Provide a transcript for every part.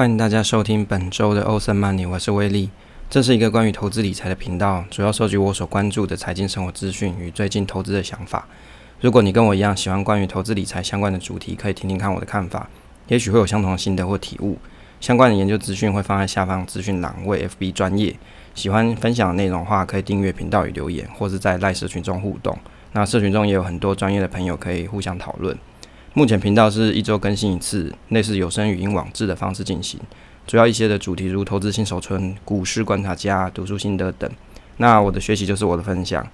欢迎大家收听本周的欧森曼尼我是威利。这是一个关于投资理财的频道，主要收集我所关注的财经生活资讯与最近投资的想法。如果你跟我一样喜欢关于投资理财相关的主题，可以听听看我的看法，也许会有相同的心得或体悟。相关的研究资讯会放在下方资讯栏位 FB 专业。喜欢分享的内容的话，可以订阅频道与留言，或是在赖社群中互动。那社群中也有很多专业的朋友可以互相讨论。目前频道是一周更新一次，类似有声语音网志的方式进行。主要一些的主题如投资新手村、股市观察家、读书心得等。那我的学习就是我的分享。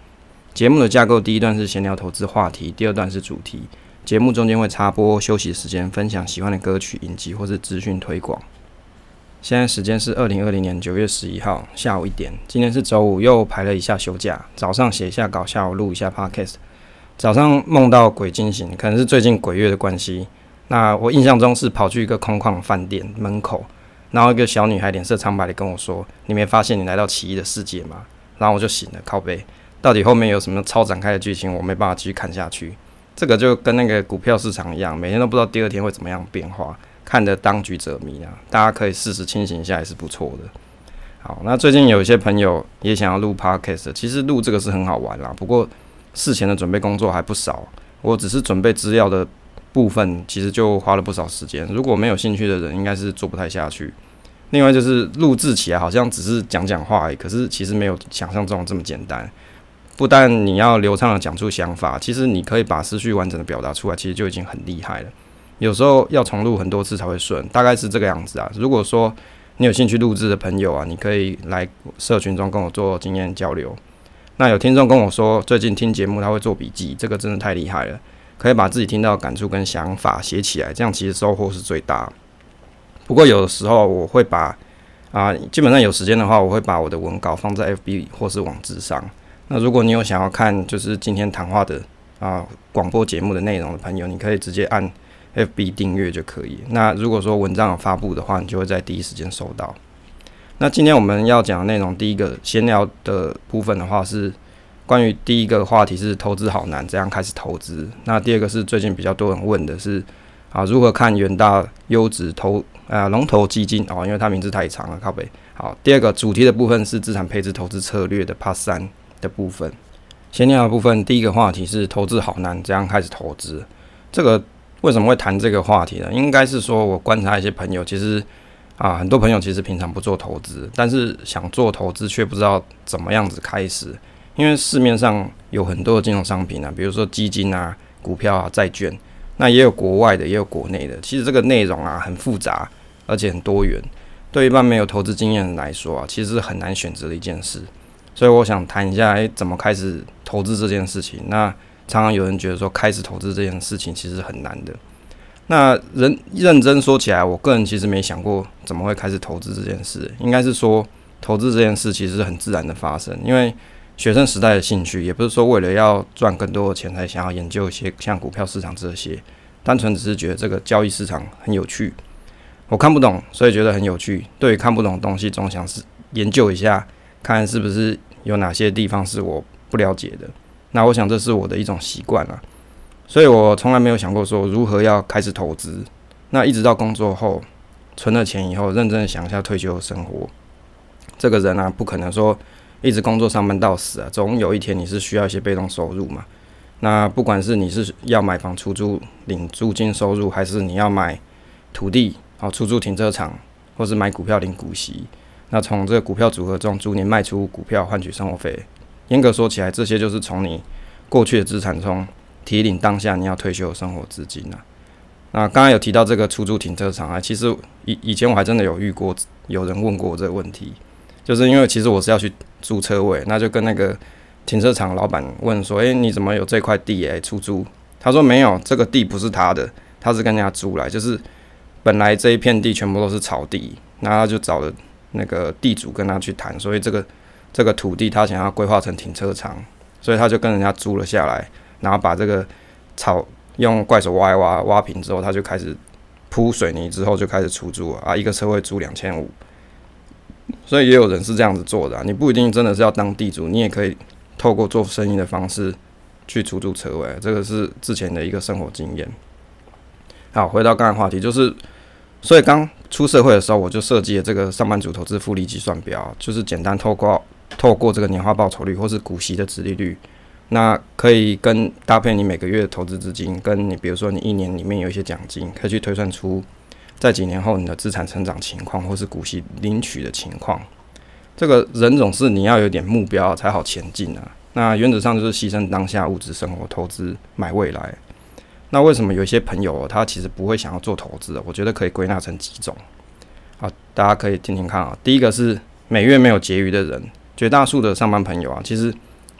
节目的架构，第一段是闲聊投资话题，第二段是主题。节目中间会插播休息时间，分享喜欢的歌曲、影集或是资讯推广。现在时间是二零二零年九月十一号下午一点。今天是周五，又排了一下休假，早上写一下稿，下午录一下 podcast。早上梦到鬼惊醒，可能是最近鬼月的关系。那我印象中是跑去一个空旷饭店门口，然后一个小女孩脸色苍白的跟我说：“你没发现你来到奇异的世界吗？”然后我就醒了，靠背。到底后面有什么超展开的剧情，我没办法继续看下去。这个就跟那个股票市场一样，每天都不知道第二天会怎么样变化，看得当局者迷啊。大家可以适时清醒一下，也是不错的。好，那最近有一些朋友也想要录 podcast，其实录这个是很好玩啦，不过。事前的准备工作还不少，我只是准备资料的部分，其实就花了不少时间。如果没有兴趣的人，应该是做不太下去。另外就是录制起来好像只是讲讲话，可是其实没有想象中这么简单。不但你要流畅的讲出想法，其实你可以把思绪完整的表达出来，其实就已经很厉害了。有时候要重录很多次才会顺，大概是这个样子啊。如果说你有兴趣录制的朋友啊，你可以来社群中跟我做经验交流。那有听众跟我说，最近听节目他会做笔记，这个真的太厉害了，可以把自己听到的感触跟想法写起来，这样其实收获是最大。不过有的时候我会把啊，基本上有时间的话，我会把我的文稿放在 FB 或是网志上。那如果你有想要看就是今天谈话的啊广播节目的内容的朋友，你可以直接按 FB 订阅就可以。那如果说文章有发布的话，你就会在第一时间收到。那今天我们要讲的内容，第一个闲聊的部分的话是关于第一个话题是投资好难，怎样开始投资？那第二个是最近比较多人问的是啊，如何看远大优质投啊龙头基金哦，因为它名字太长了，靠北。好，第二个主题的部分是资产配置投资策略的 Part 三的部分。闲聊的部分，第一个话题是投资好难，怎样开始投资？这个为什么会谈这个话题呢？应该是说我观察一些朋友，其实。啊，很多朋友其实平常不做投资，但是想做投资却不知道怎么样子开始，因为市面上有很多的金融商品啊，比如说基金啊、股票啊、债券，那也有国外的，也有国内的。其实这个内容啊很复杂，而且很多元，对一般没有投资经验的来说啊，其实是很难选择的一件事。所以我想谈一下，诶，怎么开始投资这件事情？那常常有人觉得说，开始投资这件事情其实很难的。那人认真说起来，我个人其实没想过怎么会开始投资这件事。应该是说，投资这件事其实很自然的发生。因为学生时代的兴趣，也不是说为了要赚更多的钱才想要研究一些像股票市场这些，单纯只是觉得这个交易市场很有趣。我看不懂，所以觉得很有趣。对于看不懂的东西，总想是研究一下，看是不是有哪些地方是我不了解的。那我想这是我的一种习惯了。所以我从来没有想过说如何要开始投资。那一直到工作后存了钱以后，认真的想一下退休生活。这个人啊，不可能说一直工作上班到死啊，总有一天你是需要一些被动收入嘛。那不管是你是要买房出租领租金收入，还是你要买土地啊出租停车场，或是买股票领股息，那从这个股票组合中逐年卖出股票换取生活费。严格说起来，这些就是从你过去的资产中。提领当下你要退休的生活资金啊，那刚刚有提到这个出租停车场啊，其实以以前我还真的有遇过有人问过这个问题，就是因为其实我是要去租车位，那就跟那个停车场老板问说，诶，你怎么有这块地诶，出租？他说没有，这个地不是他的，他是跟人家租来，就是本来这一片地全部都是草地，那他就找了那个地主跟他去谈，所以这个这个土地他想要规划成停车场，所以他就跟人家租了下来。然后把这个草用怪手挖一挖，挖平之后，他就开始铺水泥，之后就开始出租啊，一个车位租两千五。所以也有人是这样子做的啊，你不一定真的是要当地主，你也可以透过做生意的方式去出租车位，这个是之前的一个生活经验。好，回到刚才话题，就是所以刚出社会的时候，我就设计了这个上班族投资复利计算表，就是简单透过透过这个年化报酬率或是股息的殖利率，那可以跟搭配你每个月的投资资金，跟你比如说你一年里面有一些奖金，可以去推算出在几年后你的资产成长情况或是股息领取的情况。这个人总是你要有点目标才好前进啊。那原则上就是牺牲当下物质生活，投资买未来。那为什么有一些朋友他其实不会想要做投资？我觉得可以归纳成几种。好，大家可以听听看啊。第一个是每月没有结余的人，绝大数的上班朋友啊，其实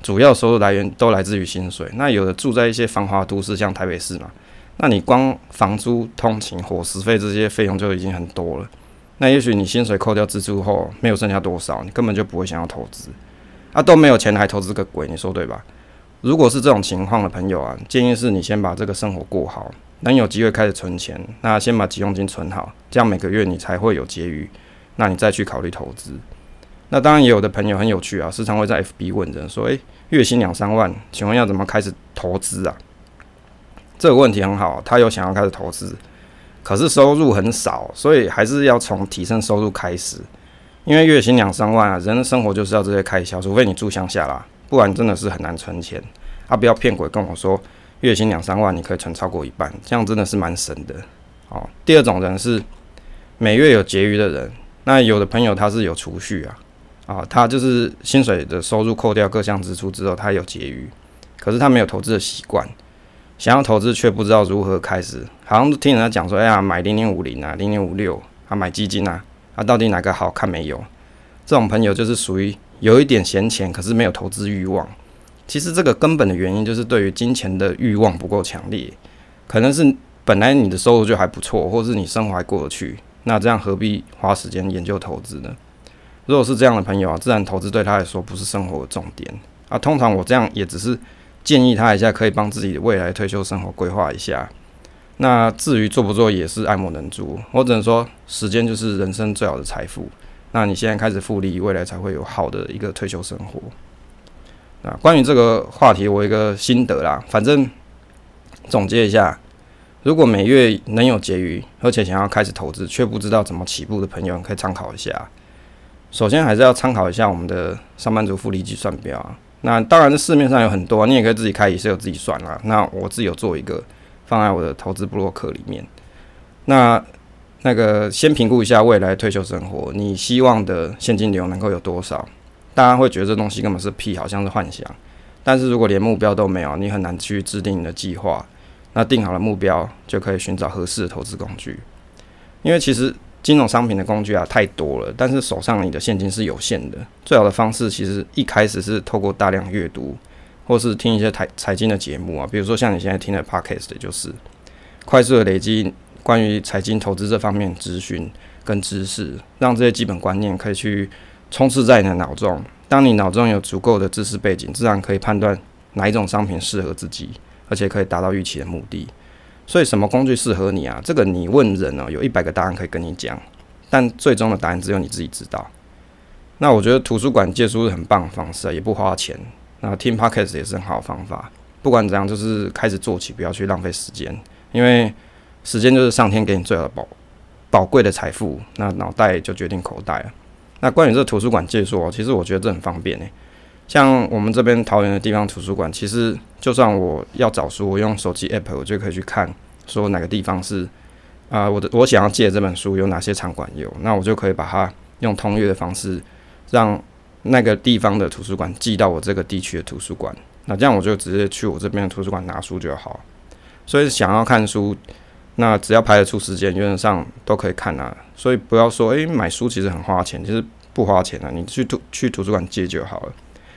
主要收入来源都来自于薪水。那有的住在一些繁华都市，像台北市嘛，那你光房租、通勤、伙食费这些费用就已经很多了。那也许你薪水扣掉支出后没有剩下多少，你根本就不会想要投资。啊，都没有钱还投资个鬼，你说对吧？如果是这种情况的朋友啊，建议是你先把这个生活过好，等有机会开始存钱，那先把急用金存好，这样每个月你才会有结余，那你再去考虑投资。那当然也有的朋友很有趣啊，时常会在 FB 问人说：“诶、月薪两三万，请问要怎么开始投资啊？”这个问题很好，他有想要开始投资，可是收入很少，所以还是要从提升收入开始。因为月薪两三万啊，人的生活就是要这些开销，除非你住乡下啦，不然真的是很难存钱。啊，不要骗鬼跟我说月薪两三万你可以存超过一半，这样真的是蛮神的。哦，第二种人是每月有结余的人，那有的朋友他是有储蓄啊，啊，他就是薪水的收入扣掉各项支出之后，他有结余，可是他没有投资的习惯，想要投资却不知道如何开始，好像听人家讲说，哎呀，买零零五零啊，零零五六啊，买基金啊。啊，到底哪个好看没有？这种朋友就是属于有一点闲钱，可是没有投资欲望。其实这个根本的原因就是对于金钱的欲望不够强烈，可能是本来你的收入就还不错，或是你生活还过得去，那这样何必花时间研究投资呢？如果是这样的朋友啊，自然投资对他来说不是生活的重点啊。通常我这样也只是建议他一下，可以帮自己的未来退休生活规划一下。那至于做不做也是爱莫能助，我只能说时间就是人生最好的财富。那你现在开始复利，未来才会有好的一个退休生活。那关于这个话题，我有一个心得啦，反正总结一下，如果每月能有结余，而且想要开始投资却不知道怎么起步的朋友，可以参考一下。首先还是要参考一下我们的上班族复利计算表啊。那当然，市面上有很多，你也可以自己开，也是有自己算啦。那我自己有做一个。放在我的投资部落格里面。那那个先评估一下未来退休生活，你希望的现金流能够有多少？大家会觉得这东西根本是屁，好像是幻想。但是如果连目标都没有，你很难去制定你的计划。那定好了目标，就可以寻找合适的投资工具。因为其实金融商品的工具啊太多了，但是手上你的现金是有限的。最好的方式其实一开始是透过大量阅读。或是听一些财财经的节目啊，比如说像你现在听的 Podcast，就是快速的累积关于财经投资这方面资讯跟知识，让这些基本观念可以去充斥在你的脑中。当你脑中有足够的知识背景，自然可以判断哪一种商品适合自己，而且可以达到预期的目的。所以，什么工具适合你啊？这个你问人哦，有一百个答案可以跟你讲，但最终的答案只有你自己知道。那我觉得图书馆借书是很棒的方式啊，也不花钱。那听 Podcast 也是很好的方法。不管怎样，就是开始做起，不要去浪费时间，因为时间就是上天给你最好的宝宝贵的财富。那脑袋就决定口袋了。那关于这图书馆借书，其实我觉得这很方便诶。像我们这边桃园的地方图书馆，其实就算我要找书，我用手机 App 我就可以去看，说哪个地方是啊、我的我想要借这本书有哪些场馆有，那我就可以把它用通阅的方式让。那个地方的图书馆寄到我这个地区的图书馆，那这样我就直接去我这边的图书馆拿书就好。所以想要看书，那只要排得出时间，原则上都可以看啊。所以不要说，诶、买书其实很花钱，其实不花钱啊。你去图去图书馆借就好了。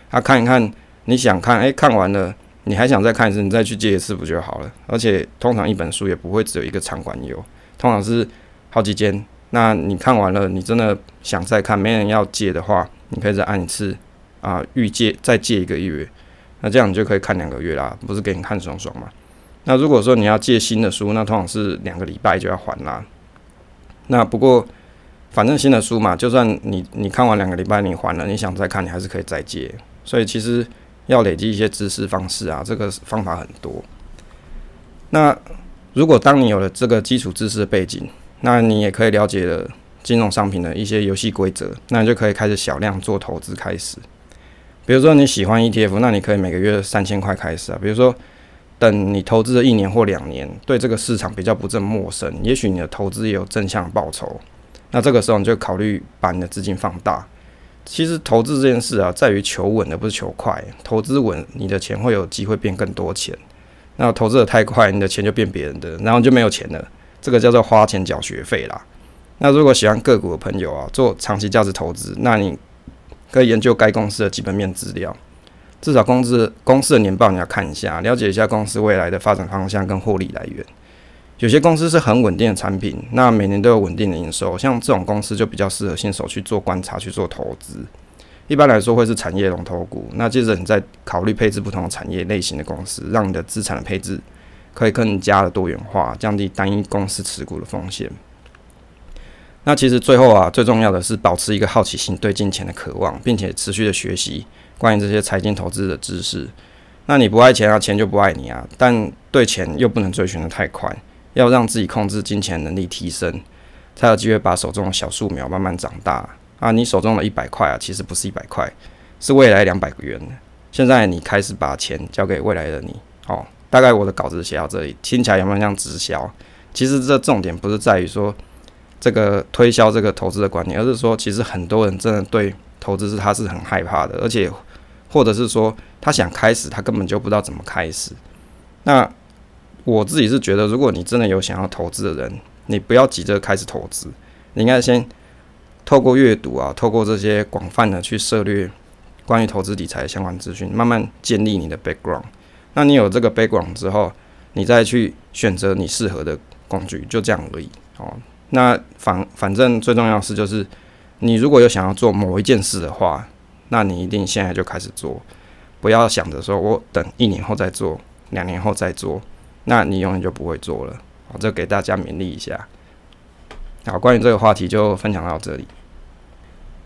啊，看一看你想看，诶、欸，看完了你还想再看一次，你再去借一次不就好了？而且通常一本书也不会只有一个场馆有，通常是好几间。那你看完了，你真的想再看，没人要借的话。你可以再按一次啊，预借再借一个月，那这样你就可以看两个月啦，不是给你看爽爽嘛？那如果说你要借新的书，那通常是两个礼拜就要还啦。那不过反正新的书嘛，就算你你看完两个礼拜你还了，你想再看你还是可以再借。所以其实要累积一些知识方式啊，这个方法很多。那如果当你有了这个基础知识的背景，那你也可以了解了金融商品的一些游戏规则，那你就可以开始小量做投资开始。比如说你喜欢 ETF，那你可以每个月三千块开始啊。比如说等你投资了一年或两年，对这个市场比较不这么陌生，也许你的投资也有正向报酬，那这个时候你就考虑把你的资金放大。其实投资这件事啊，在于求稳而不是求快。投资稳，你的钱会有机会变更多钱；那投资的太快，你的钱就变别人的，然后就没有钱了。这个叫做花钱缴学费啦。那如果喜欢个股的朋友啊，做长期价值投资，那你可以研究该公司的基本面资料，至少公司公司的年报你要看一下，了解一下公司未来的发展方向跟获利来源。有些公司是很稳定的产品，那每年都有稳定的营收，像这种公司就比较适合新手去做观察、去做投资。一般来说会是产业龙头股。那接着你再考虑配置不同的产业类型的公司，让你的资产的配置可以更加的多元化，降低单一公司持股的风险。那其实最后啊，最重要的是保持一个好奇心、对金钱的渴望，并且持续的学习关于这些财经投资的知识。那你不爱钱啊，钱就不爱你啊，但对钱又不能追寻的太快。要让自己控制金钱能力提升，才有机会把手中的小树苗慢慢长大啊！你手中的一百块啊，其实不是一百块，是未来两百个元。现在你开始把钱交给未来的你，哦，大概我的稿子写到这里，听起来有没有像直销？其实这重点不是在于说这个推销这个投资的观念，而是说其实很多人真的对投资是他是很害怕的，而且或者是说他想开始，他根本就不知道怎么开始。那我自己是觉得，如果你真的有想要投资的人，你不要急着开始投资，你应该先透过阅读啊，透过这些广泛的去涉猎关于投资理财相关资讯，慢慢建立你的 background。那你有这个 background 之后，你再去选择你适合的工具，就这样而已哦。那反反正最重要是，就是你如果有想要做某一件事的话，那你一定现在就开始做，不要想着说我等一年后再做，两年后再做。那你永远就不会做了，好，这给大家勉励一下。好，关于这个话题就分享到这里。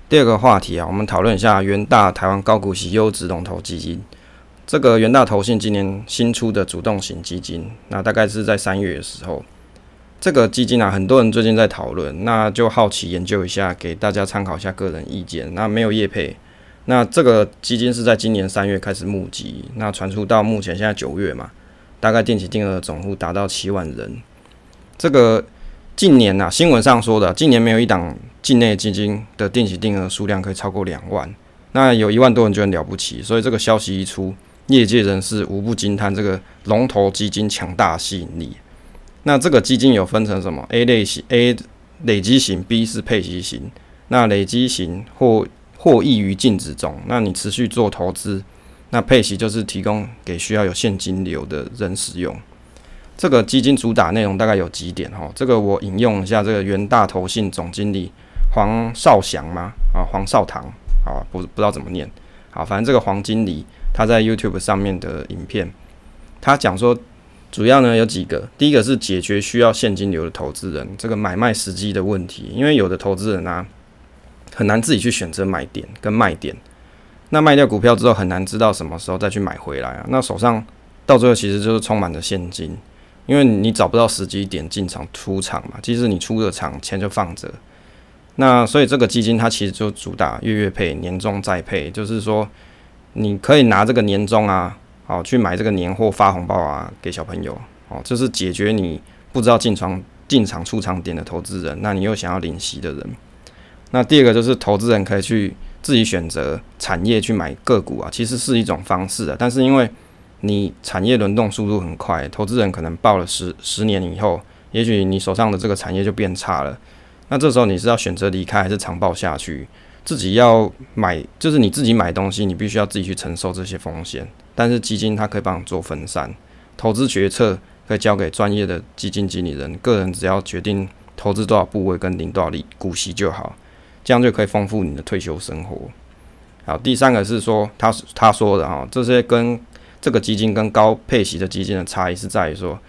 第二个话题啊，我们讨论一下元大台湾高股息优质龙头基金。这个元大投信今年新出的主动型基金，那大概是在三月的时候，这个基金啊，很多人最近在讨论，那就好奇研究一下，给大家参考一下个人意见。那没有业配，那这个基金是在今年三月开始募集，那传出到目前现在九月嘛。大概定期定额的总户达到七万人，这个近年呐、啊，新闻上说的，近年没有一档境内基金的定期定额数量可以超过两万，那有一万多人就很了不起，所以这个消息一出，业界人士无不惊叹这个龙头基金强大吸引力。那这个基金有分成什么？A 类型，A 累积型，B 是配息型。那累积型或获益于净值中，那你持续做投资。那配息就是提供给需要有现金流的人使用。这个基金主打内容大概有几点哈，这个我引用一下这个元大投信总经理黄少祥吗？啊，黄少棠啊，不不知道怎么念。好，反正这个黄经理他在 YouTube 上面的影片，他讲说主要呢有几个，第一个是解决需要现金流的投资人这个买卖时机的问题，因为有的投资人啊很难自己去选择买点跟卖点。那卖掉股票之后，很难知道什么时候再去买回来啊。那手上到最后其实就是充满着现金，因为你找不到时机点进场出场嘛。即使你出了场，钱就放着。那所以这个基金它其实就主打月月配、年终再配，就是说你可以拿这个年终啊，好去买这个年货发红包啊给小朋友，哦，就是解决你不知道进场进场出场点的投资人，那你又想要领息的人。那第二个就是投资人可以去。自己选择产业去买个股啊，其实是一种方式啊。但是因为你产业轮动速度很快，投资人可能抱了十十年以后，也许你手上的这个产业就变差了。那这时候你是要选择离开，还是长抱下去？自己要买，就是你自己买东西，你必须要自己去承受这些风险。但是基金它可以帮你做分散，投资决策可以交给专业的基金经理人，个人只要决定投资多少部位跟领多少利股息就好。这样就可以丰富你的退休生活。好，第三个是说，他他说的哈，这些跟这个基金跟高配息的基金的差异是在于说，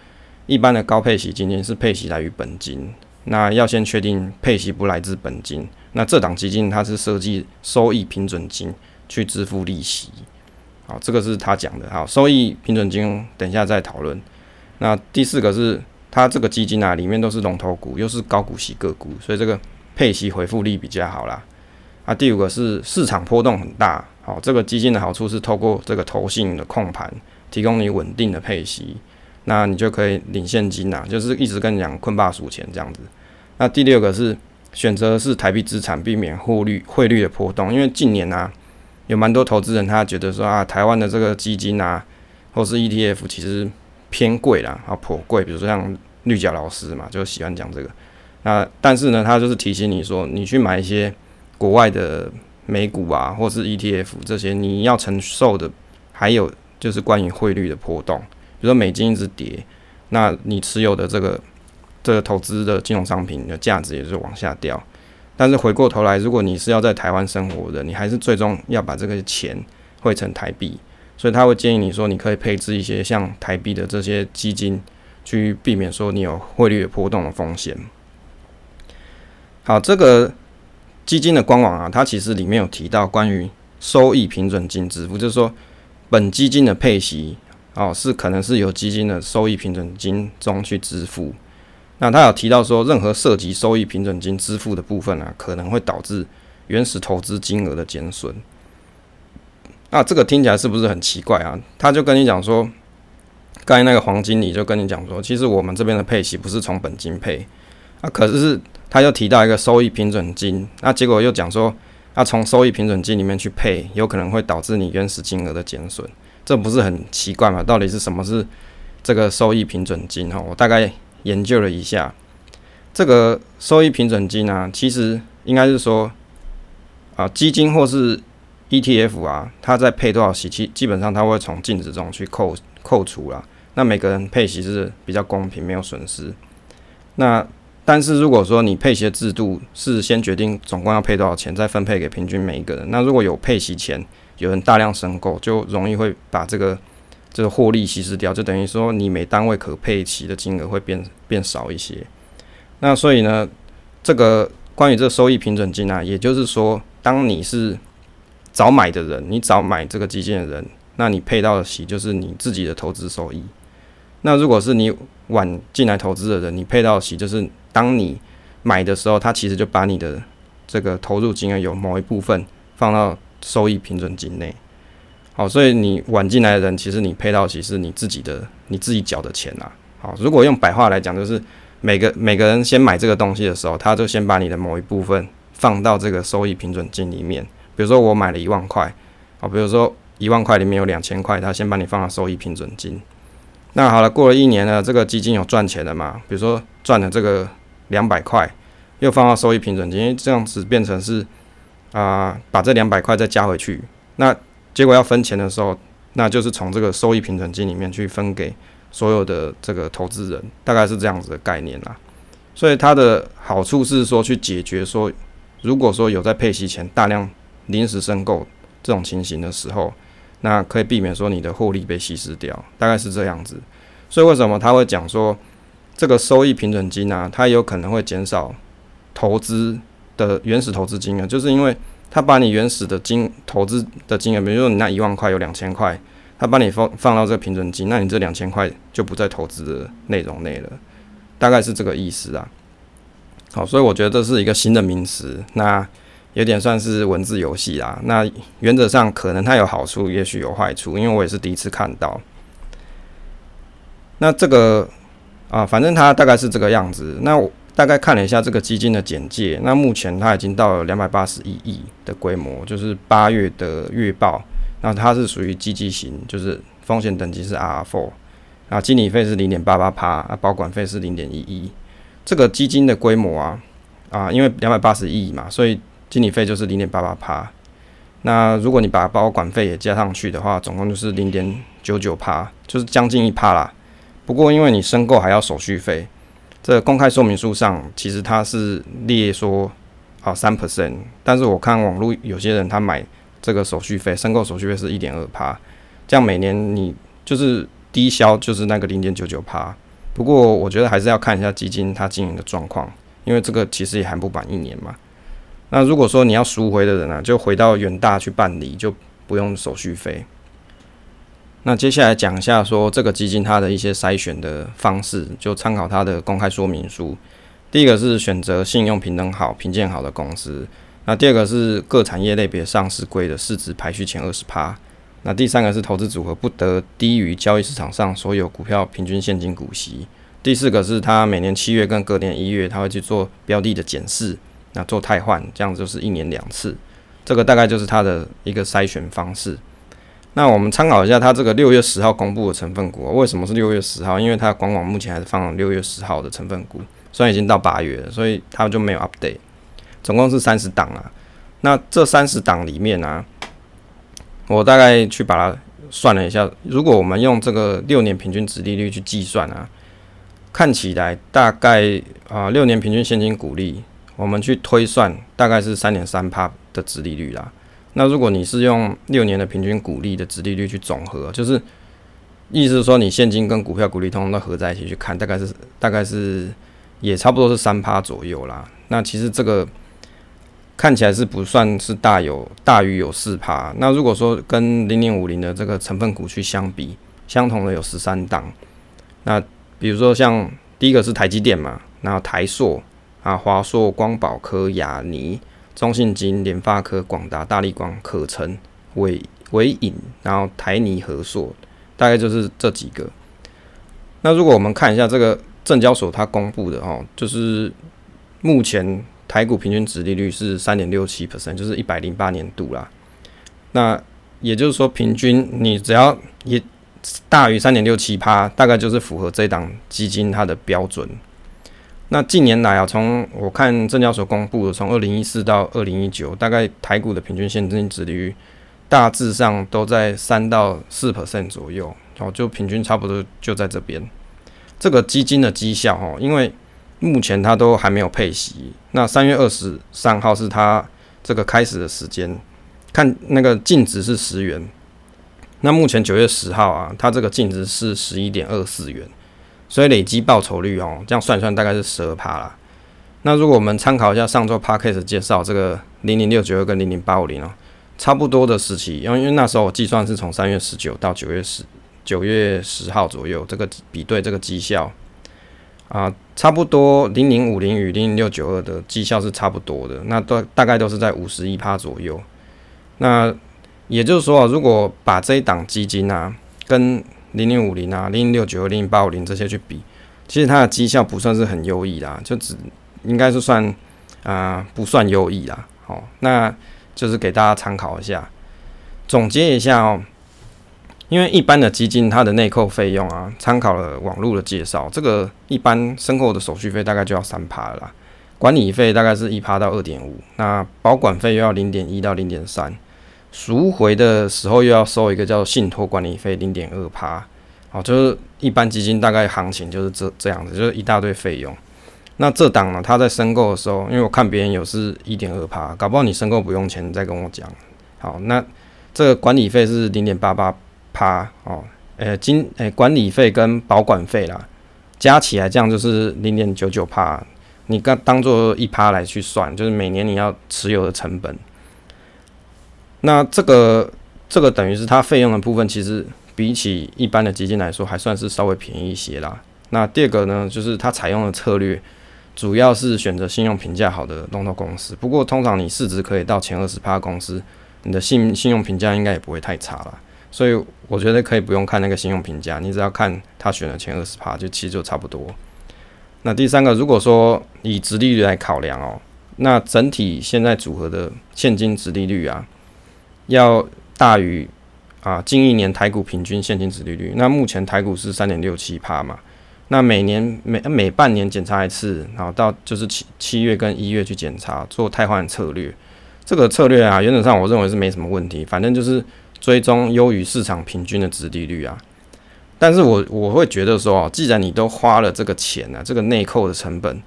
一般的高配息基金是配息来于本金，那要先确定配息不来自本金。那这档基金它是设计收益平准金去支付利息。好，这个是他讲的。好，收益平准金等一下再讨论。那第四个是。它这个基金啊里面都是龙头股，又是高股息个股，所以这个配息回复力比较好啦。啊，第五个是市场波动很大，好，这个基金的好处是透过这个投信的控盘，提供你稳定的配息，那你就可以领现金呐，就是一直跟你讲困霸数钱这样子。那第六个是选择是台币资产，避免汇率汇率的波动，因为近年啊有蛮多投资人他觉得说啊，台湾的这个基金啊，或是 ETF 其实。偏贵啦，啊，颇贵。比如说像绿角老师嘛，就喜欢讲这个。那但是呢，他就是提醒你说，你去买一些国外的美股啊，或是 ETF 这些，你要承受的还有就是关于汇率的波动。比如说美金一直跌，那你持有的这个这个投资的金融商品的价值也是往下掉。但是回过头来，如果你是要在台湾生活的，你还是最终要把这个钱汇成台币。所以他会建议你说，你可以配置一些像台币的这些基金，去避免说你有汇率的波动的风险。好，这个基金的官网啊，它其实里面有提到关于收益平准金支付，就是说本基金的配息哦，是可能是由基金的收益平准金中去支付。那他有提到说，任何涉及收益平准金支付的部分啊，可能会导致原始投资金额的减损。那这个听起来是不是很奇怪啊？他就跟你讲说，刚才那个黄经理就跟你讲说，其实我们这边的配息不是从本金配，啊，可是他又提到一个收益平准金，那结果又讲说，那从收益平准金里面去配，有可能会导致你原始金额的减损，这不是很奇怪吗？到底是什么是这个收益平准金？哈，我大概研究了一下，这个收益平准金啊，其实应该是说，啊，基金或是 ETF 啊，它在配多少息，基基本上它会从净值中去扣扣除啦。那每个人配息是比较公平，没有损失。那但是如果说你配息的制度是先决定总共要配多少钱，再分配给平均每一个人，那如果有配息钱，有人大量申购，就容易会把这个这个获利稀释掉，就等于说你每单位可配息的金额会变变少一些。那所以呢，这个关于这个收益平准金啊，也就是说，当你是早买的人，你早买这个基金的人，那你配到的息就是你自己的投资收益。那如果是你晚进来投资的人，你配到的息就是当你买的时候，他其实就把你的这个投入金额有某一部分放到收益平准金内。好，所以你晚进来的人，其实你配到的息是你自己的，你自己缴的钱啊。好，如果用白话来讲，就是每个每个人先买这个东西的时候，他就先把你的某一部分放到这个收益平准金里面。比如说我买了一万块，好，比如说一万块里面有两千块，他先帮你放到收益平准金。那好了，过了一年呢，这个基金有赚钱了嘛？比如说赚了这个两百块，又放到收益平准金，因为这样子变成是啊、把这两百块再加回去。那结果要分钱的时候，那就是从这个收益平准金里面去分给所有的这个投资人，大概是这样子的概念啦。所以它的好处是说，去解决说，如果说有在配息前大量临时申购这种情形的时候，那可以避免说你的获利被稀释掉，大概是这样子。所以为什么他会讲说这个收益平准金啊，它有可能会减少投资的原始投资金额，就是因为他把你原始的金投资的金额，比如说你那一万块有两千块，他把你放放到这个平准金，那你这两千块就不在投资的内容内了，大概是这个意思啊。好，所以我觉得这是一个新的名词，那。有点算是文字游戏啦。那原则上可能它有好处，也许有坏处，因为我也是第一次看到。那这个啊，反正它大概是这个样子。那我大概看了一下这个基金的简介。那目前它已经到了两百八十一亿的规模，就是八月的月报。那它是属于基金型，就是风险等级是 RR4，啊，经理费是零点八八趴，啊，保管费是零点一一。这个基金的规模啊啊，因为两百八十亿嘛，所以经理费就是零点八八趴，那如果你把保管费也加上去的话，总共就是零点九九趴，就是将近一趴啦。不过因为你申购还要手续费，这公开说明书上其实它是列说啊三 percent，但是我看网络有些人他买这个手续费，申购手续费是一点二趴，这样每年你就是低消就是那个零点九九趴。不过我觉得还是要看一下基金它经营的状况，因为这个其实也还不满一年嘛。那如果说你要赎回的人啊，就回到远大去办理，就不用手续费。那接下来讲一下说这个基金它的一些筛选的方式，就参考它的公开说明书。第一个是选择信用平等好、评鉴好的公司。那第二个是各产业类别上市柜的市值排序前二十趴。那第三个是投资组合不得低于交易市场上所有股票平均现金股息。第四个是它每年七月跟隔年一月，它会去做标的的检视，那做汰换，这样就是一年两次。这个大概就是它的一个筛选方式。那我们参考一下它这个六月十号公布的成分股。为什么是六月十号？因为它官网目前还是放六月十号的成分股，虽然已经到八月了，所以它就没有 update。总共是三十档啊。那这三十档里面啊，我大概去把它算了一下，如果我们用这个六年平均值利率去计算啊。看起来大概啊，六年平均现金股利，我们去推算大概是三点三趴的殖利率啦。那如果你是用六年的平均股利的殖利率去总和，就是意思是说你现金跟股票股利通通都合在一起去看，大概是大概是也差不多是三趴左右啦。那其实这个看起来是不算是大有大于有四趴。那如果说跟零零五零的这个成分股去相比，相同的有十三档，那。比如说像第一个是台积电嘛，然后台塑啊、华硕、光宝科、亚泥、中信金、联发科、广达、大力光、可成、纬纬颖，然后台泥、和硕，大概就是这几个。那如果我们看一下这个证交所它公布的哦，就是目前台股平均殖利率是三点六七 percent，就是一百零八年度啦。那也就是说，平均你只要也。大于三点六七趴，大概就是符合这档基金它的标准。那近年来啊，从我看证交所公布的，从二零一四到二零一九，大概台股的平均现金值率大致上都在三到四 percent 左右，哦，就平均差不多就在这边。这个基金的绩效哦，因为目前它都还没有配息，那三月二十三号是它这个开始的时间，看那个净值是十元。那目前九月十号啊，它这个净值是十一点二四元，所以累积报酬率哦，这样算算大概是十二趴啦。那如果我们参考一下上周 Podcast 介绍这个零零六九二跟零零八五零哦，差不多的时期，因为因为那时候我计算是从三月十九到九月十九月十号左右，这个比对这个绩效啊，差不多零零五零与零零六九二的绩效是差不多的，那都大概都是在五十一趴左右。那也就是说啊，如果把这一档基金啊，跟零零五零啊、零零六九二、零零八五零这些去比，其实它的绩效不算是很优异啦，就只应该是算啊、不算优异啦。好，那就是给大家参考一下，总结一下哦。因为一般的基金它的内扣费用啊，参考了网络的介绍，这个一般申购的手续费大概就要三趴啦，管理费大概是一趴到二点五，那保管费又要零点一到零点三。赎回的时候又要收一个叫信托管理费零点二趴，好，就是一般基金大概行情就是这这样子，就是一大堆费用。那这档呢，他在申购的时候，因为我看别人有是一点二趴，搞不好你申购不用钱，你再跟我讲。好，那这个管理费是零点八八趴哦，呃，金诶管理费跟保管费啦，加起来这样就是零点九九趴，你刚当做一趴来去算，就是每年你要持有的成本。那这个这个等于是它费用的部分，其实比起一般的基金来说，还算是稍微便宜一些啦。那第二个呢，就是它采用的策略，主要是选择信用评价好的龙头公司。不过通常你市值可以到前二十趴公司，你的信信用评价应该也不会太差啦。所以我觉得可以不用看那个信用评价，你只要看它选的前二十趴，就其实就差不多。那第三个，如果说以殖利率来考量哦，那整体现在组合的现金殖利率啊。要大于啊近一年台股平均现金殖利率，那目前台股是三点六七趴嘛，那每年每每半年检查一次，然后到就是七七月跟一月去检查做汰换策略，这个策略啊原则上我认为是没什么问题，反正就是追踪优于市场平均的殖利率啊，但是我我会觉得说，既然你都花了这个钱啊，这个内扣的成本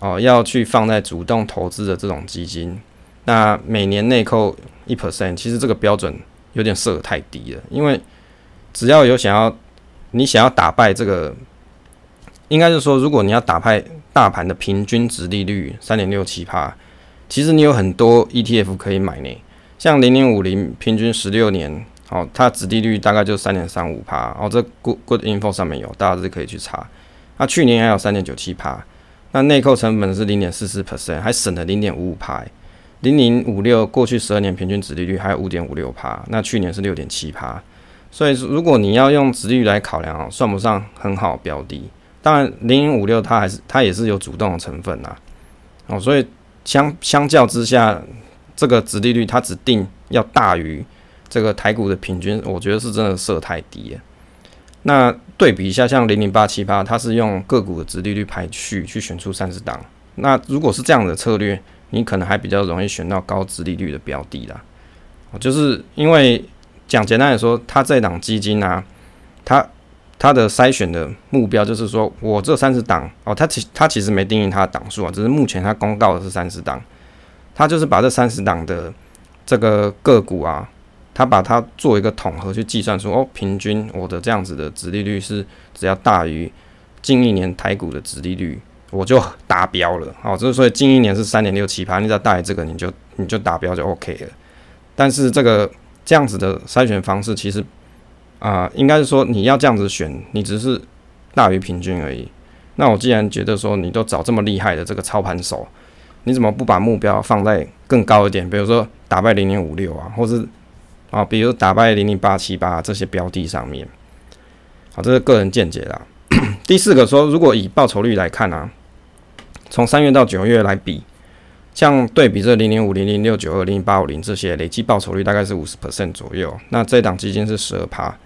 哦，要去放在主动投资的这种基金。那每年内扣一 percent，其实这个标准有点设得太低了。因为只要有想要你想要打败这个，应该是说，如果你要打败大盘的平均值利率三点六七趴，其实你有很多 ETF 可以买呢。像零零五零平均十六年哦，它值利率大概就三点三五趴，哦，这 Good Good Info 上面有，大家是可以去查。那去年还有三点九七趴，那内扣成本是零点四四 percent，还省了零点五五趴，零零五六过去十二年平均值利率还有五点五六趴，那去年是六点七趴，所以如果你要用值率来考量哦，算不上很好标的。当然零零五六它还是它也是有主动的成分呐，哦，所以相相较之下，这个值利率它指定要大于。这个台股的平均，我觉得是真的设太低了。那对比一下，像零零八七八，它是用个股的值利率排序去选出三十档。那如果是这样的策略，你可能还比较容易选到高值利率的标的啦。就是因为讲简单来说，它这档基金啊，它它的筛选的目标就是说我这三十档哦，它其它其实没定义它的档数啊，只是目前它公告的是三十档，它就是把这三十档的这个个股啊。他把它做一个统合去计算说，哦，平均我的这样子的值利率是只要大于近一年台股的值利率，我就达标了。好，就是说近一年是三点六七趴，你只要大于这个，你就你就达标就 OK 了。但是这个这样子的筛选方式，其实啊、应该是说你要这样子选，你只是大于平均而已。那我既然觉得说你都找这么厉害的这个操盘手，你怎么不把目标放在更高一点？比如说打败零零五六啊，或是啊，比如打败零零八七八这些标的上面，好，这是个人见解啦。第四个说，如果以报酬率来看啊，从三月到九月来比，像对比这零零五零零六九二零八五零这些累计报酬率大概是五十 percent 左右，那这档基金是十二趴。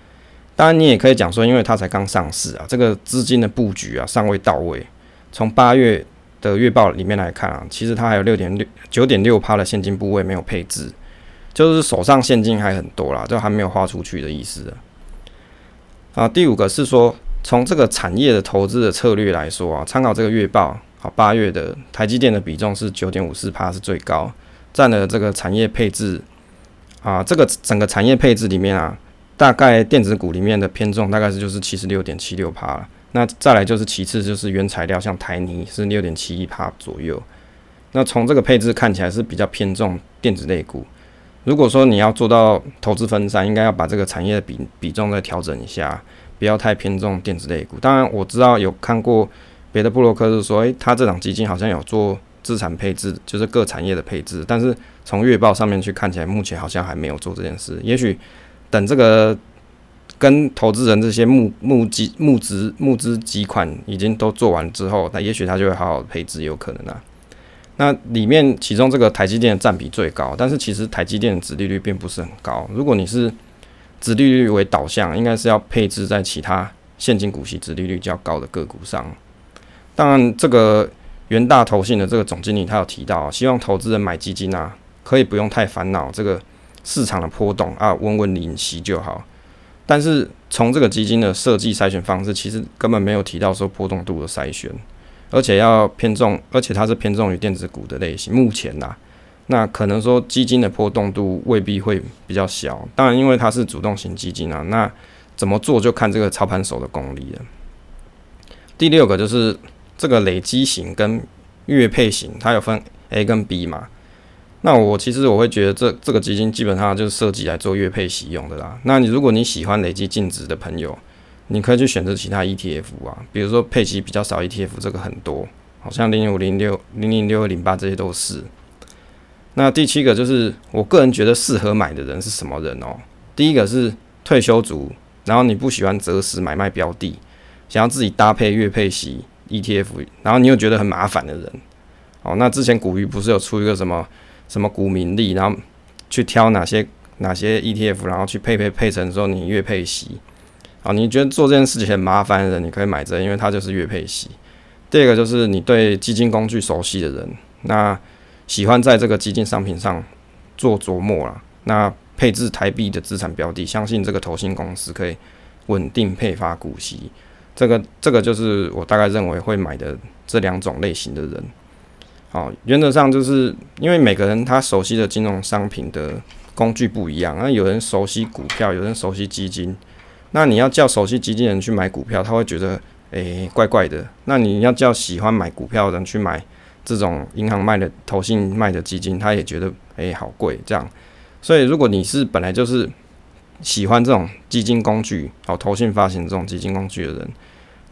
当然，你也可以讲说，因为它才刚上市啊，这个资金的布局啊尚未到位。从八月的月报里面来看啊，其实它还有六点六九点六趴的现金部位没有配置。就是手上现金还很多啦，就还没有花出去的意思啊。第五个是说，从这个产业的投资的策略来说啊，参考这个月报，好，八月的台积电的比重是九点五四趴，是最高，占了这个产业配置啊，这个整个产业配置里面啊，大概电子股里面的偏重大概是就是七十六点七六趴。那再来就是其次就是原材料，像台泥是六点七一趴左右。那从这个配置看起来是比较偏重电子类股。如果说你要做到投资分散，应该要把这个产业的比比重再调整一下，不要太偏重电子类股。当然，我知道有看过别的部落客是说，诶、他这档基金好像有做资产配置，就是各产业的配置。但是从月报上面去看起来，目前好像还没有做这件事。也许等这个跟投资人这些募募集募资募资集款已经都做完之后，那也许他就会好好配置，有可能啊。那里面其中这个台积电的占比最高，但是其实台积电的殖利率并不是很高。如果你是殖利率为导向，应该是要配置在其他现金股息殖利率较高的个股上。当然，这个元大投信的这个总经理他有提到，希望投资人买基金啊，可以不用太烦恼这个市场的波动啊，稳稳领息就好。但是从这个基金的设计筛选方式，其实根本没有提到说波动度的筛选。而且要偏重，而且它是偏重于电子股的类型。目前呐、啊，那可能说基金的波动度未必会比较小。当然，因为它是主动型基金啊，那怎么做就看这个操盘手的功力了。第六个就是这个累积型跟月配型，它有分 A 跟 B 嘛。那我其实我会觉得这这个基金基本上就是设计来做月配息用的啦。那你如果你喜欢累积净值的朋友，你可以去选择其他 ETF 啊，比如说配息比较少 ETF，这个很多，好像零零五零六、零零六二零八这些都是。那第七个就是我个人觉得适合买的人是什么人哦？第一个是退休族，然后你不喜欢择时买卖标的，想要自己搭配月配息 ETF，然后你又觉得很麻烦的人。哦，那之前股鱼不是有出一个什么什么股民利，然后去挑哪些哪些 ETF，然后去配配配成之后你月配息。好，你觉得做这件事情很麻烦的人，你可以买这，因为它就是月配息。第二个就是你对基金工具熟悉的人，那喜欢在这个基金商品上做琢磨啦，那配置台币的资产标的，相信这个投信公司可以稳定配发股息。这个这个就是我大概认为会买的这两种类型的人。好，原则上就是因为每个人他熟悉的金融商品的工具不一样，那有人熟悉股票，有人熟悉基金。那你要叫熟悉基金人去买股票，他会觉得诶、怪怪的。那你要叫喜欢买股票的人去买这种银行卖的、投信卖的基金，他也觉得诶、好贵这样。所以如果你是本来就是喜欢这种基金工具，哦，投信发行这种基金工具的人，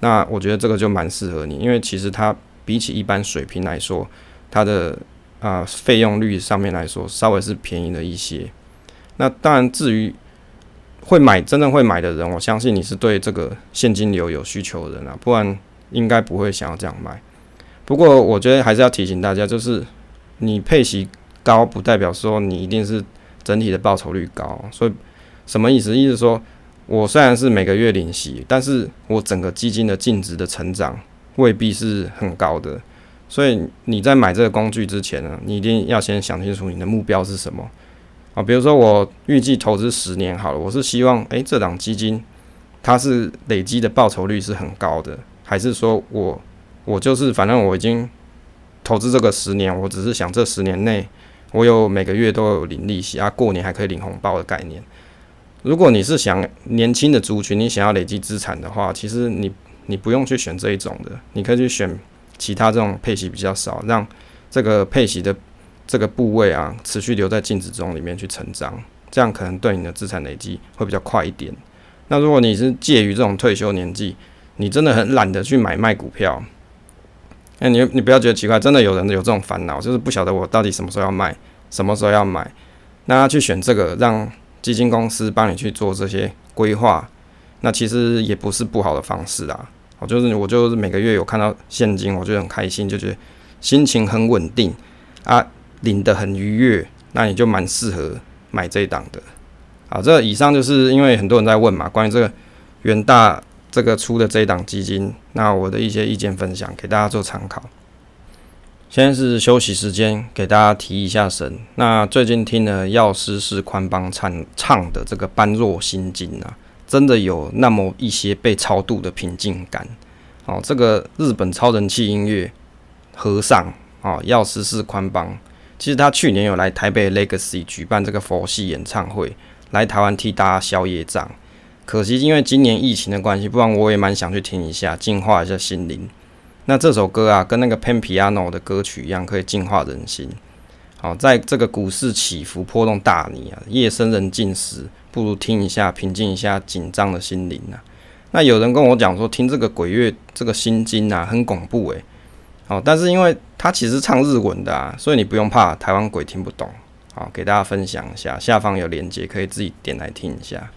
那我觉得这个就蛮适合你，因为其实它比起一般水平来说，它的啊费用率上面来说稍微是便宜了一些。那当然，至于会买真正会买的人，我相信你是对这个现金流有需求的人啊，不然应该不会想要这样买。不过我觉得还是要提醒大家，就是你配息高，不代表说你一定是整体的报酬率高。所以什么意思？意思说我虽然是每个月领息，但是我整个基金的净值的成长未必是很高的。所以你在买这个工具之前呢，你一定要先想清楚你的目标是什么。啊，比如说我预计投资十年好了，我是希望诶、这档基金它是累积的报酬率是很高的，还是说我我就是反正我已经投资这个十年，我只是想这十年内我有每个月都有领利息啊，过年还可以领红包的概念。如果你是想年轻的族群，你想要累积资产的话，其实你你不用去选这一种的，你可以去选其他这种配息比较少，让这个配息的。这个部位啊，持续留在净值中里面去成长，这样可能对你的资产累积会比较快一点。那如果你是介于这种退休年纪，你真的很懒得去买卖股票，哎，你你不要觉得奇怪，真的有人有这种烦恼，就是不晓得我到底什么时候要卖，什么时候要买。那他去选这个，让基金公司帮你去做这些规划，那其实也不是不好的方式啊。我就是我就是每个月有看到现金，我就很开心，就觉得心情很稳定啊。领得很愉悦，那你就蛮适合买这一档的。好，这以上就是因为很多人在问嘛，关于这个元大这个出的这一档基金，那我的一些意见分享给大家做参考。现在是休息时间，给大家提一下神。那最近听了药师寺宽邦唱唱的这个《般若心经》啊，真的有那么一些被超度的平静感。哦，这个日本超人气音乐和尚哦，药师寺宽邦。其实他去年有来台北 Legacy 举办这个佛系演唱会，来台湾替大家消业障。可惜因为今年疫情的关系，不然我也蛮想去听一下，净化一下心灵。那这首歌啊，跟那个 Pan Piano 的歌曲一样，可以净化人心。好，在这个股市起伏波动大你啊，夜深人静时，不如听一下，平静一下紧张的心灵啊。那有人跟我讲说，听这个鬼月这个心经啊，很恐怖诶。好，但是因为他其实唱日文的啊，所以你不用怕台湾鬼听不懂。好，给大家分享一下，下方有链接可以自己点来听一下。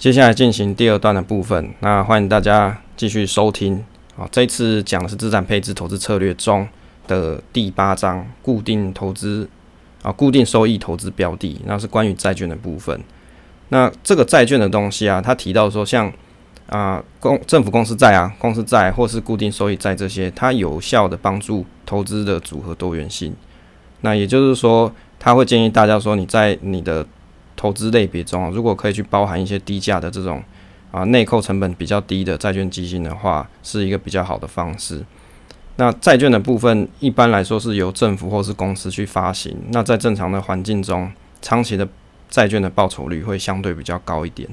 接下来进行第二段的部分，那欢迎大家继续收听。好，这次讲的是资产配置投资策略中的第八章，固定投资啊，固定收益投资标的，那是关于债券的部分。那这个债券的东西啊，他提到说像。啊，公政府公司债啊，公司债或是固定收益债这些，它有效的帮助投资的组合多元性。那也就是说，他会建议大家说，你在你的投资类别中，如果可以去包含一些低价的这种啊内扣成本比较低的债券基金的话，是一个比较好的方式。那债券的部分一般来说是由政府或是公司去发行。那在正常的环境中，长期的债券的报酬率会相对比较高一点。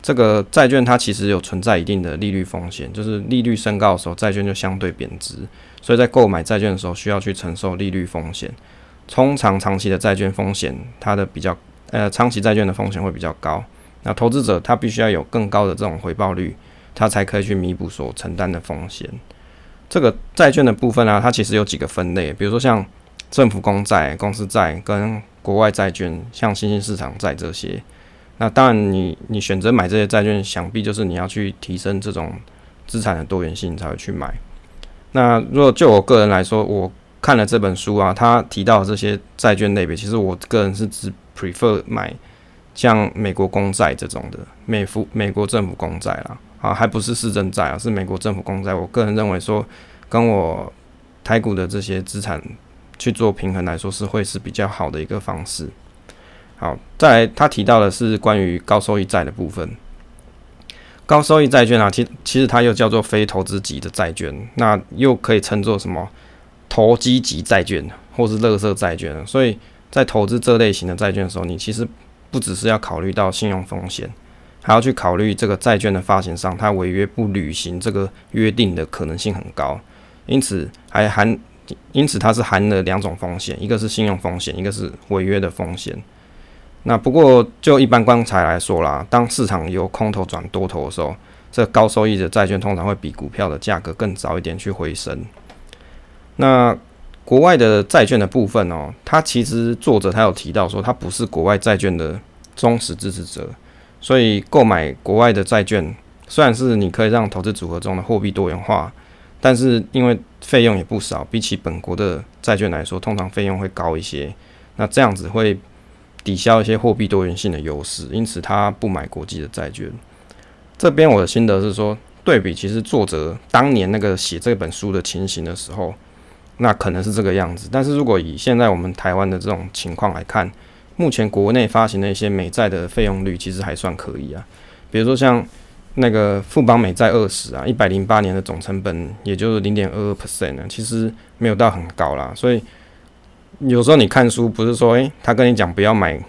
这个债券它其实有存在一定的利率风险，就是利率升高的时候，债券就相对贬值，所以在购买债券的时候需要去承受利率风险。通常长期的债券风险，它的比较呃长期债券的风险会比较高。那投资者他必须要有更高的这种回报率，他才可以去弥补所承担的风险。这个债券的部分啊，它其实有几个分类，比如说像政府公债、公司债跟国外债券，像新兴市场债这些。那当然你，你选择买这些债券，想必就是你要去提升这种资产的多元性才会去买。那如果就我个人来说，我看了这本书啊，他提到这些债券类别，其实我个人是只 prefer 买像美国公债这种的美府美国政府公债啦，啊，还不是市政债啊，是美国政府公债。我个人认为说，跟我台股的这些资产去做平衡来说，是会是比较好的一个方式。好，再来，他提到的是关于高收益债的部分。高收益债券啊，其其实它又叫做非投资级的债券，那又可以称作什么投机级债券，或是垃圾债券。所以在投资这类型的债券的时候，你其实不只是要考虑到信用风险，还要去考虑这个债券的发行商他违约不履行这个约定的可能性很高，因此还含，因此它是含了两种风险，一个是信用风险，一个是违约的风险。那不过就一般观察来说啦，当市场由空头转多头的时候，这高收益的债券通常会比股票的价格更早一点去回升。那国外的债券的部分哦，它其实作者他有提到说，他不是国外债券的忠实支持者，所以购买国外的债券，虽然是你可以让投资组合中的货币多元化，但是因为费用也不少，比起本国的债券来说，通常费用会高一些。那这样子会抵消一些货币多元性的优势，因此他不买国际的债券。这边我的心得是说，对比其实作者当年那个写这本书的情形的时候。那可能是这个样子，但是如果以现在我们台湾的这种情况来看，目前国内发行的一些美债的费用率其实还算可以啊。比如说像那个富邦美债二十啊，一百零八年的总成本也就是零点二二 percent 呢，其实没有到很高啦。所以有时候你看书不是说，诶、他跟你讲不要买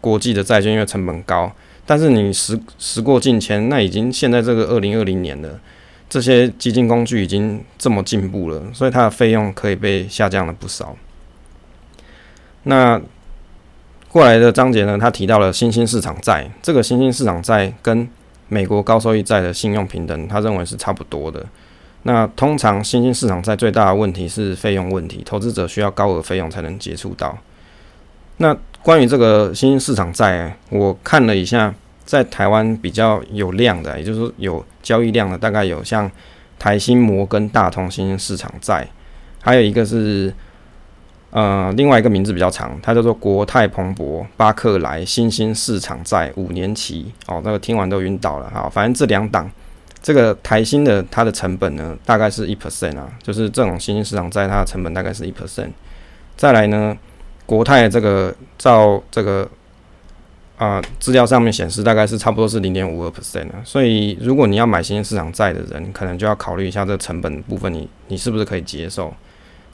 国际的债券，因为成本高，但是你时时过境迁，那已经现在这个二零二零年了。这些基金工具已经这么进步了，所以它的费用可以被下降了不少。那过来的章节呢，他提到了新兴市场债，这个新兴市场债跟美国高收益债的信用平等，他认为是差不多的。那通常新兴市场债最大的问题是费用问题，投资者需要高额费用才能接触到。那关于这个新兴市场债，我看了一下。在台湾比较有量的，也就是说有交易量的，大概有像台新、摩根大通新兴市场债，还有一个是呃另外一个名字比较长，它叫做国泰蓬勃巴克莱新兴市场债五年期。哦，那个听完都晕倒了。哈，反正这两档，这个台新的它的成本呢，大概是一 percent 啊，就是这种新兴市场债它的成本大概是一 percent。再来呢，国泰这个照这个。啊，资料上面显示大概是差不多是零点五二 percent 啊，所以如果你要买新兴市场债的人，可能就要考虑一下这个成本部分你，你你是不是可以接受？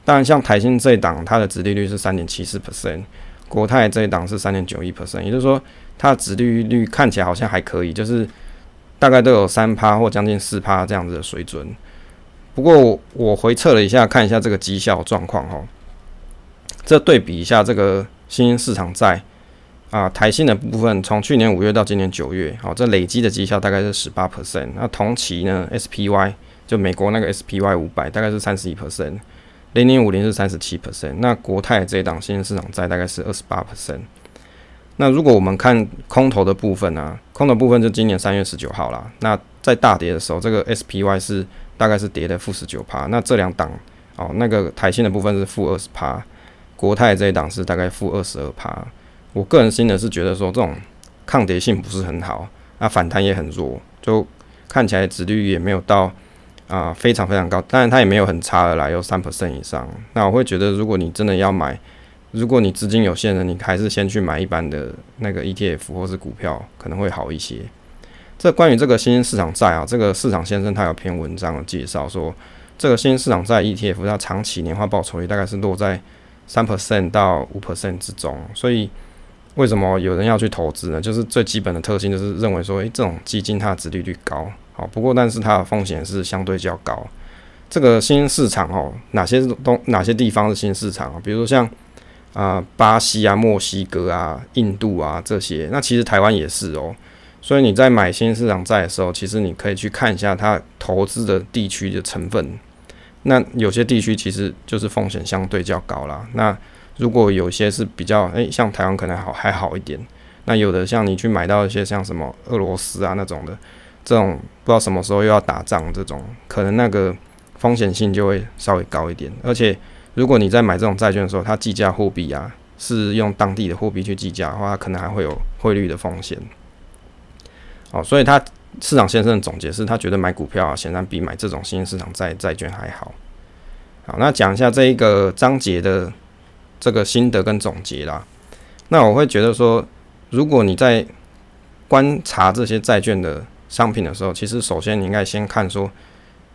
当然，像台新这一档，它的殖利率是三点七四 percent，国泰这一档是三点九一 percent，也就是说，它的殖利率看起来好像还可以，就是大概都有三趴或将近四趴这样子的水准。不过我回测了一下，看一下这个绩效状况哈，这对比一下这个新兴市场债。啊，台信的部分从去年五月到今年九月，好，这累积的绩效大概是十八 percent。那同期呢，SPY 就美国那个 SPY 五百大概是三十一 percent，零零五零是三十七 percent。那国泰这一档新兴市场债大概是二十八 percent。那如果我们看空头的部分呢、啊，空头部分就今年三月十九号啦。那在大跌的时候，这个 SPY 是大概是跌的负十九趴。那这两档哦，那个台信的部分是负二十趴，国泰这一档是大概负二十二趴。我个人心的是觉得说，这种抗跌性不是很好，那反弹也很弱，就看起来殖率也没有到啊、非常非常高，当然它也没有很差的啦，有三 percent 以上。那我会觉得，如果你真的要买，如果你资金有限的，你还是先去买一般的那个 ETF 或是股票，可能会好一些。这关于这个新兴市场债啊，这个市场先生他有篇文章介绍说，这个新兴市场债 ETF 它长期年化报酬率大概是落在三 percent 到五 percent 之中，所以。为什么有人要去投资呢？就是最基本的特性，就是认为说，诶，这种基金它的殖利率高，好，不过但是它的风险是相对较高。这个新市场哦，哪些东哪些地方是新市场啊？比如说像啊、巴西啊、墨西哥啊、印度啊这些，那其实台湾也是哦。所以你在买新市场债的时候，其实你可以去看一下它投资的地区的成分。那有些地区其实就是风险相对较高啦。那如果有些是比较诶、像台湾可能好还好一点，那有的像你去买到一些像什么俄罗斯啊那种的，这种不知道什么时候又要打仗这种，可能那个风险性就会稍微高一点。而且如果你在买这种债券的时候，它计价货币啊是用当地的货币去计价的话，它可能还会有汇率的风险。哦，所以他市场先生的总结是他觉得买股票啊，显然比买这种新兴市场债债券还好。好，那讲一下这一个章节的。这个心得跟总结啦，那我会觉得说，如果你在观察这些债券的商品的时候，其实首先你应该先看说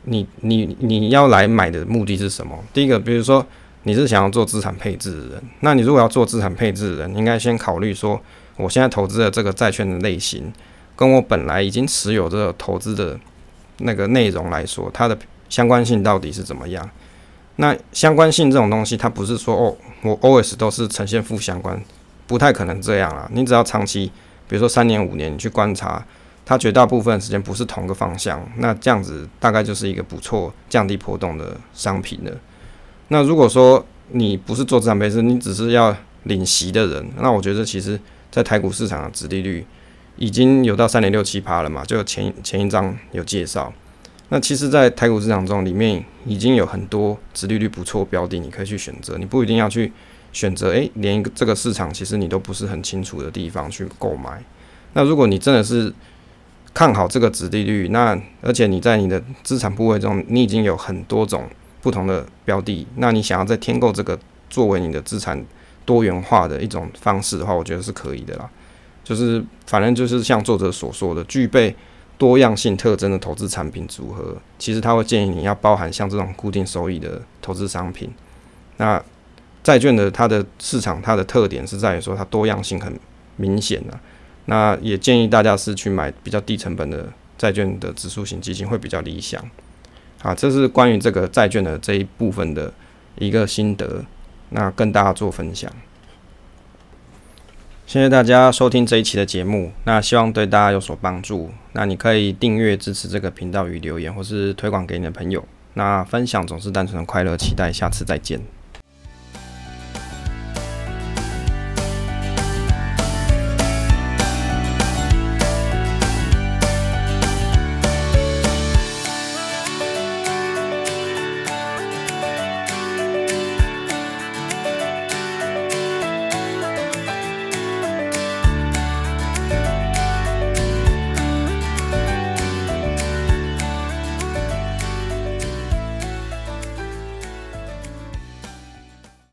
你，你你要来买的目的是什么？第一个，比如说你是想要做资产配置的人，那你如果要做资产配置的人，应该先考虑说，我现在投资的这个债券的类型，跟我本来已经持有这个投资的那个内容来说，它的相关性到底是怎么样？那相关性这种东西，它不是说哦，我 always 都是呈现负相关，不太可能这样啊。你只要长期，比如说三年五年，你去观察，它绝大部分时间不是同个方向，那这样子大概就是一个不错降低波动的商品了。那如果说你不是做资产配置，你只是要领息的人，那我觉得其实在台股市场的殖利率已经有到三点六七趴了嘛，就前前一章有介绍。那其实，在台股市场中，里面已经有很多殖利率不错标的，你可以去选择。你不一定要去选择，诶、连一个这个市场其实你都不是很清楚的地方去购买。那如果你真的是看好这个殖利率，那而且你在你的资产部位中，你已经有很多种不同的标的，那你想要再添购这个作为你的资产多元化的一种方式的话，我觉得是可以的啦。就是反正就是像作者所说的，具备。多样性特征的投资产品组合，其实他会建议你要包含像这种固定收益的投资商品。那债券的它的市场它的特点是在于说它多样性很明显的。那也建议大家是去买比较低成本的债券的指数型基金会比较理想。啊，这是关于这个债券的这一部分的一个心得，那跟大家做分享。谢谢大家收听这一期的节目，那希望对大家有所帮助。那你可以订阅支持这个频道与留言，或是推广给你的朋友。那分享总是单纯的快乐，期待下次再见。